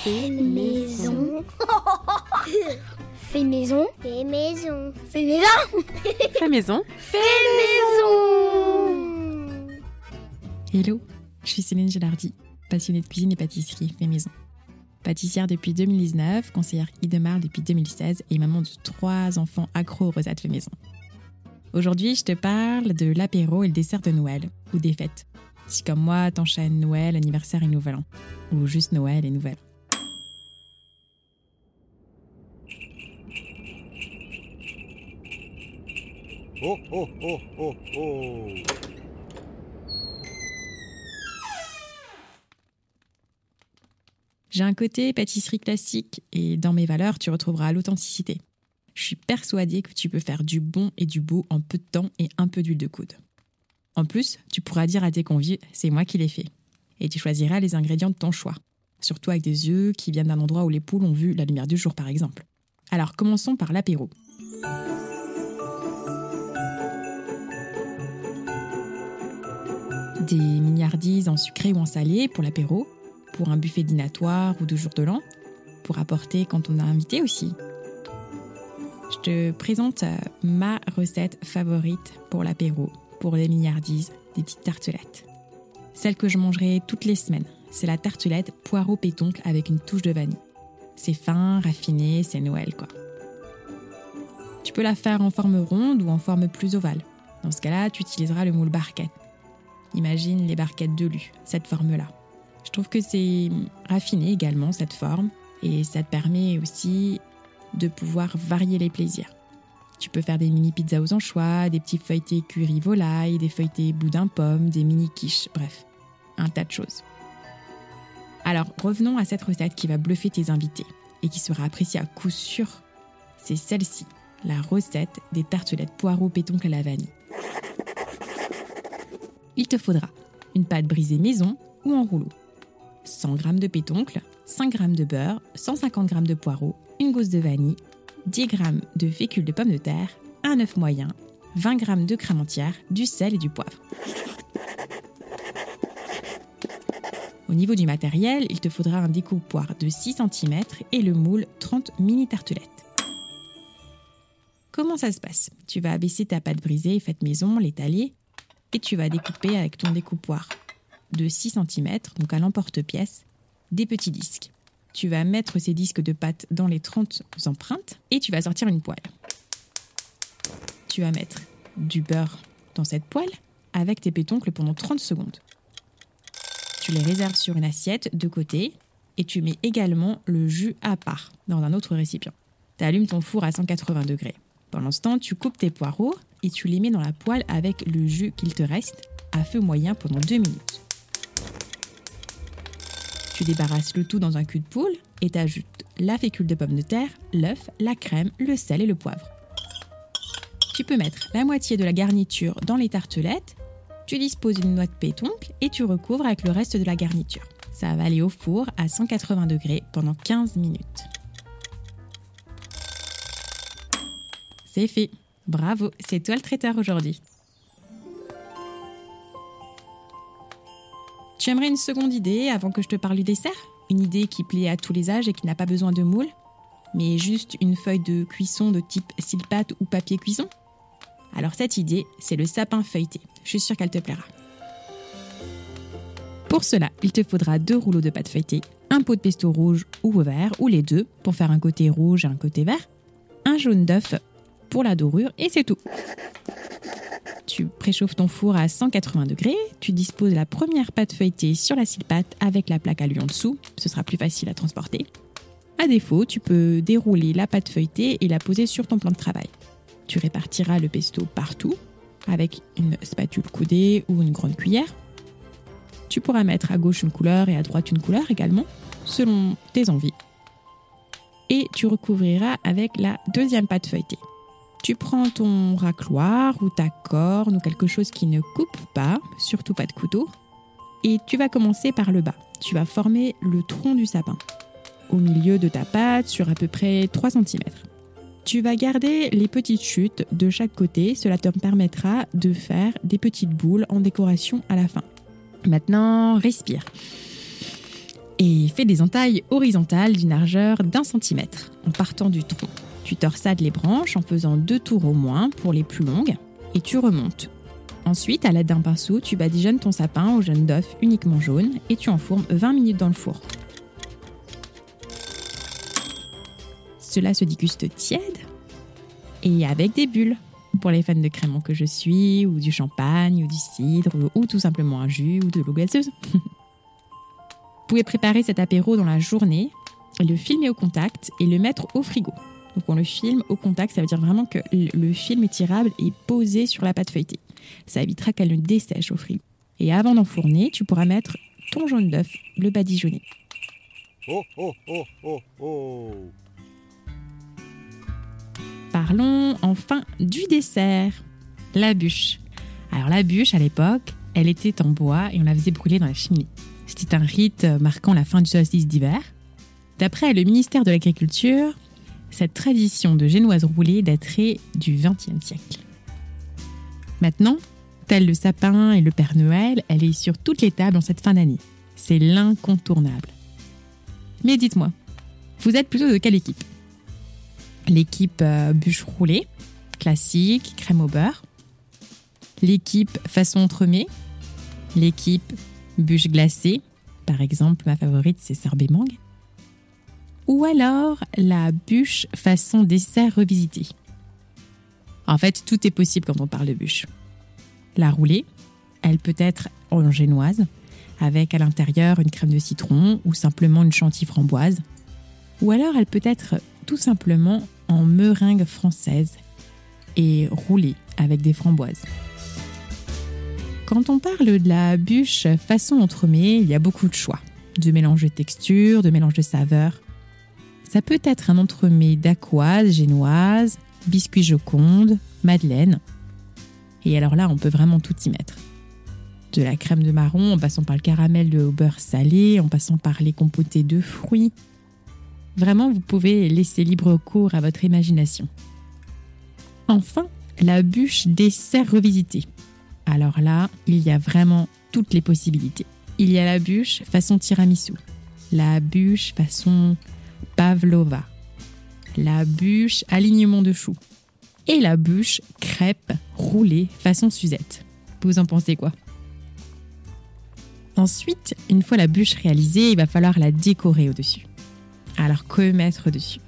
Fait maison. Fait maison. Fait maison. Fait maison. Fait maison. Fait maison. Hello, je suis Céline Gelardi, passionnée de cuisine et pâtisserie fait maison. Pâtissière depuis 2019, conseillère Idemar depuis 2016 et maman de trois enfants accros aux rosettes fait maison. Aujourd'hui, je te parle de l'apéro et le dessert de Noël, ou des fêtes. Si comme moi, t'enchaînes Noël, anniversaire et Nouvel An. Ou juste Noël et Nouvel An. Oh, oh, oh, oh, oh. J'ai un côté pâtisserie classique et dans mes valeurs, tu retrouveras l'authenticité. Je suis persuadée que tu peux faire du bon et du beau en peu de temps et un peu d'huile de coude. En plus, tu pourras dire à tes convives, c'est moi qui l'ai fait. Et tu choisiras les ingrédients de ton choix. Surtout avec des œufs qui viennent d'un endroit où les poules ont vu la lumière du jour, par exemple. Alors commençons par l'apéro. Des milliardises en sucré ou en salé pour l'apéro, pour un buffet dînatoire ou de jour de l'an, pour apporter quand on a invité aussi. Je te présente euh, ma recette favorite pour l'apéro, pour les milliardises, des petites tartelettes. Celle que je mangerai toutes les semaines, c'est la tartelette poireau pétoncle avec une touche de vanille. C'est fin, raffiné, c'est Noël quoi. Tu peux la faire en forme ronde ou en forme plus ovale. Dans ce cas-là, tu utiliseras le moule barquette. Imagine les barquettes de lu, cette forme-là. Je trouve que c'est raffiné également, cette forme, et ça te permet aussi de pouvoir varier les plaisirs. Tu peux faire des mini pizzas aux anchois, des petits feuilletés curry volaille, des feuilletés boudin pomme, des mini quiches, bref, un tas de choses. Alors revenons à cette recette qui va bluffer tes invités et qui sera appréciée à coup sûr. C'est celle-ci, la recette des tartelettes poireaux pétoncle à la. Il te faudra une pâte brisée maison ou en rouleau, 100 g de pétoncle, 5 g de beurre, 150 g de poireaux, une gousse de vanille, 10 g de fécule de pommes de terre, un œuf moyen, 20 g de crème entière, du sel et du poivre. Au niveau du matériel, il te faudra un découpoir de 6 cm et le moule 30 mini tartelettes. Comment ça se passe? Tu vas abaisser ta pâte brisée faite maison, l'étaler, et tu vas découper avec ton découpoir de 6 cm, donc à l'emporte-pièce, des petits disques. Tu vas mettre ces disques de pâte dans les 30 empreintes et tu vas sortir une poêle. Tu vas mettre du beurre dans cette poêle avec tes pétoncles pendant 30 secondes. Tu les réserves sur une assiette de côté et tu mets également le jus à part dans un autre récipient. Tu allumes ton four à 180 degrés. Pendant ce temps, tu coupes tes poireaux et tu les mets dans la poêle avec le jus qu'il te reste à feu moyen pendant 2 minutes. Tu débarrasses le tout dans un cul de poule et t'ajoutes la fécule de pomme de terre, l'œuf, la crème, le sel et le poivre. Tu peux mettre la moitié de la garniture dans les tartelettes, tu disposes une noix de pétoncle et tu recouvres avec le reste de la garniture. Ça va aller au four à 180 degrés pendant 15 minutes. Fait. Bravo, c'est toi le traiteur aujourd'hui. Tu aimerais une seconde idée avant que je te parle du dessert? Une idée qui plaît à tous les âges et qui n'a pas besoin de moule, mais juste une feuille de cuisson de type silpate ou papier cuisson? Alors cette idée, c'est le sapin feuilleté. Je suis sûre qu'elle te plaira. Pour cela, il te faudra deux rouleaux de pâte feuilletée, un pot de pesto rouge ou vert, ou les deux, pour faire un côté rouge et un côté vert, un jaune d'œuf pour la dorure, et c'est tout. Tu préchauffes ton four à 180 degrés, tu disposes la première pâte feuilletée sur la scie pâte avec la plaque à lui en dessous, ce sera plus facile à transporter. À défaut, tu peux dérouler la pâte feuilletée et la poser sur ton plan de travail. Tu répartiras le pesto partout avec une spatule coudée ou une grande cuillère. Tu pourras mettre à gauche une couleur et à droite une couleur également, selon tes envies. Et tu recouvriras avec la deuxième pâte feuilletée. Tu prends ton racloir ou ta corne ou quelque chose qui ne coupe pas, surtout pas de couteau, et tu vas commencer par le bas. Tu vas former le tronc du sapin au milieu de ta pâte sur à peu près 3 cm. Tu vas garder les petites chutes de chaque côté, cela te permettra de faire des petites boules en décoration à la fin. Maintenant, respire. Et fais des entailles horizontales d'une largeur d'un centimètre en partant du tronc. Tu torsades les branches en faisant deux tours au moins pour les plus longues et tu remontes. Ensuite, à l'aide d'un pinceau, tu badigeonnes ton sapin au jaune d'œuf uniquement jaune et tu enfournes 20 minutes dans le four. Cela se déguste tiède et avec des bulles. Pour les fans de crémant que je suis, ou du champagne, ou du cidre, ou, tout simplement un jus, ou de l'eau gazeuse. Vous pouvez préparer cet apéro dans la journée, le filmer au contact et le mettre au frigo. Donc on le filme au contact, ça veut dire vraiment que le film étirable est posé sur la pâte feuilletée. Ça évitera qu'elle ne dessèche au frigo. Et avant d'enfourner, tu pourras mettre ton jaune d'œuf, le badigeonné. Oh, oh, oh, oh, oh Parlons enfin du dessert, la bûche. Alors la bûche, à l'époque, elle était en bois et on la faisait brûler dans la cheminée. C'était un rite marquant la fin du solstice d'hiver. D'après le ministère de l'Agriculture, cette tradition de génoise roulée daterait du XXe siècle. Maintenant, tel le sapin et le Père Noël, elle est sur toutes les tables en cette fin d'année. C'est l'incontournable. Mais dites-moi, vous êtes plutôt de quelle équipe? L'équipe euh, bûche roulée, classique, crème au beurre, l'équipe façon entremets, l'équipe bûche glacée, par exemple ma favorite c'est sorbet mangue, ou alors la bûche façon dessert revisité. En fait, tout est possible quand on parle de bûche. La roulée, elle peut être en génoise, avec à l'intérieur une crème de citron ou simplement une chantilly framboise. Ou alors elle peut être tout simplement en meringue française et roulée avec des framboises. Quand on parle de la bûche façon entremets, il y a beaucoup de choix, de mélange de textures, de mélange de saveurs. Ça peut être un entremets d'aquoise, génoise, biscuit joconde, madeleine. Et alors là, on peut vraiment tout y mettre. De la crème de marron, en passant par le caramel de beurre salé, en passant par les compotés de fruits, Vraiment, vous pouvez laisser libre cours à votre imagination. Enfin, la bûche dessert revisitée. Alors là, il y a vraiment toutes les possibilités. Il y a la bûche façon tiramisu, la bûche façon pavlova, la bûche alignement de choux et la bûche crêpe roulée façon Suzette. Vous en pensez quoi? Ensuite, une fois la bûche réalisée, il va falloir la décorer au-dessus. Alors que mettre dessus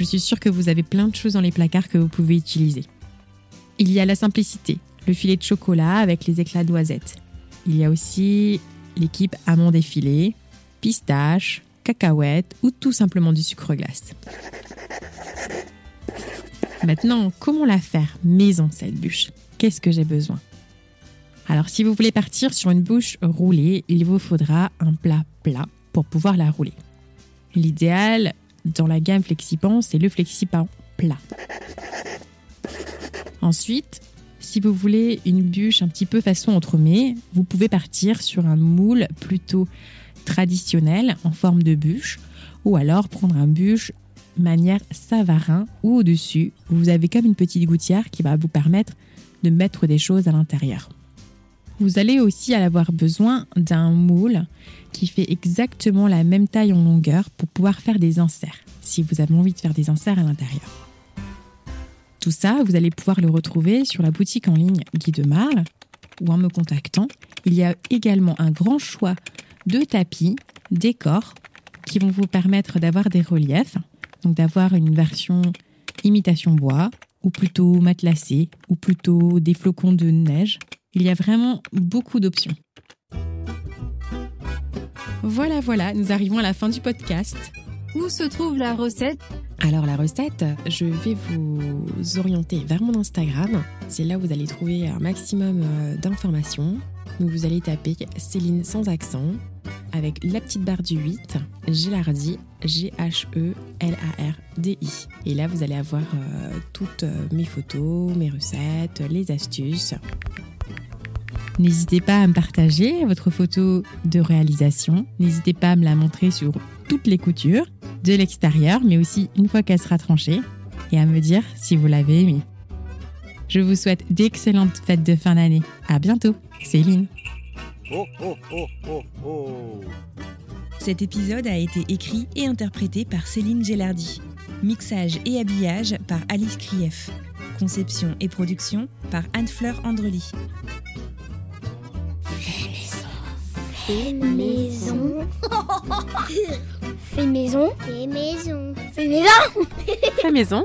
Je suis sûre que vous avez plein de choses dans les placards que vous pouvez utiliser. Il y a la simplicité, le filet de chocolat avec les éclats noisettes. Il y a aussi l'équipe amande effilée, pistache, cacahuètes ou tout simplement du sucre glace. Maintenant, comment la faire maison cette bûche? Qu'est-ce que j'ai besoin? Alors si vous voulez partir sur une bûche roulée, il vous faudra un plat plat pour pouvoir la rouler. L'idéal dans la gamme Flexipan, c'est le Flexipan plat. Ensuite, si vous voulez une bûche un petit peu façon entremets, vous pouvez partir sur un moule plutôt traditionnel en forme de bûche ou alors prendre un bûche manière savarin où au-dessus, vous avez comme une petite gouttière qui va vous permettre de mettre des choses à l'intérieur. Vous allez aussi avoir besoin d'un moule qui fait exactement la même taille en longueur pour pouvoir faire des inserts, si vous avez envie de faire des inserts à l'intérieur. Tout ça, vous allez pouvoir le retrouver sur la boutique en ligne Guy de Marle ou en me contactant. Il y a également un grand choix de tapis, décors qui vont vous permettre d'avoir des reliefs, donc d'avoir une version imitation bois ou plutôt matelassé ou plutôt des flocons de neige. Il y a vraiment beaucoup d'options. Voilà, voilà, nous arrivons à la fin du podcast. Où se trouve la recette? Alors la recette, je vais vous orienter vers mon Instagram. C'est là où vous allez trouver un maximum euh, d'informations. Donc vous allez taper Céline sans accent avec la petite barre du 8, Gélardi, G-H-E-L-A-R-D-I. Et là, vous allez avoir euh, toutes euh, mes photos, mes recettes, les astuces. N'hésitez pas à me partager votre photo de réalisation. N'hésitez pas à me la montrer sur toutes les coutures, de l'extérieur, mais aussi une fois qu'elle sera tranchée, et à me dire si vous l'avez aimée. Je vous souhaite d'excellentes fêtes de fin d'année. À bientôt, Céline. Oh, oh, oh, oh, oh. Cet épisode a été écrit et interprété par Céline Gellardi. Mixage et habillage par Alice Krief. Conception et production par Anne-Fleur Andrely. Fait maison. Fait maison. Fait maison. Fait maison. La maison. Fait maison.